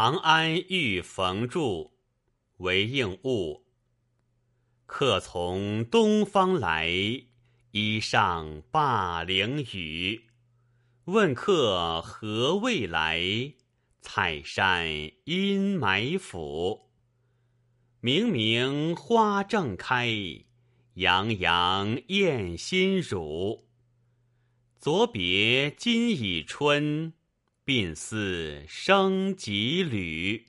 长安遇逢住，为应物。客从东方来，衣上灞陵雨。问客何未来？采山阴埋伏。明明花正开，洋洋燕心乳。昨别今已春。鬓似生几缕。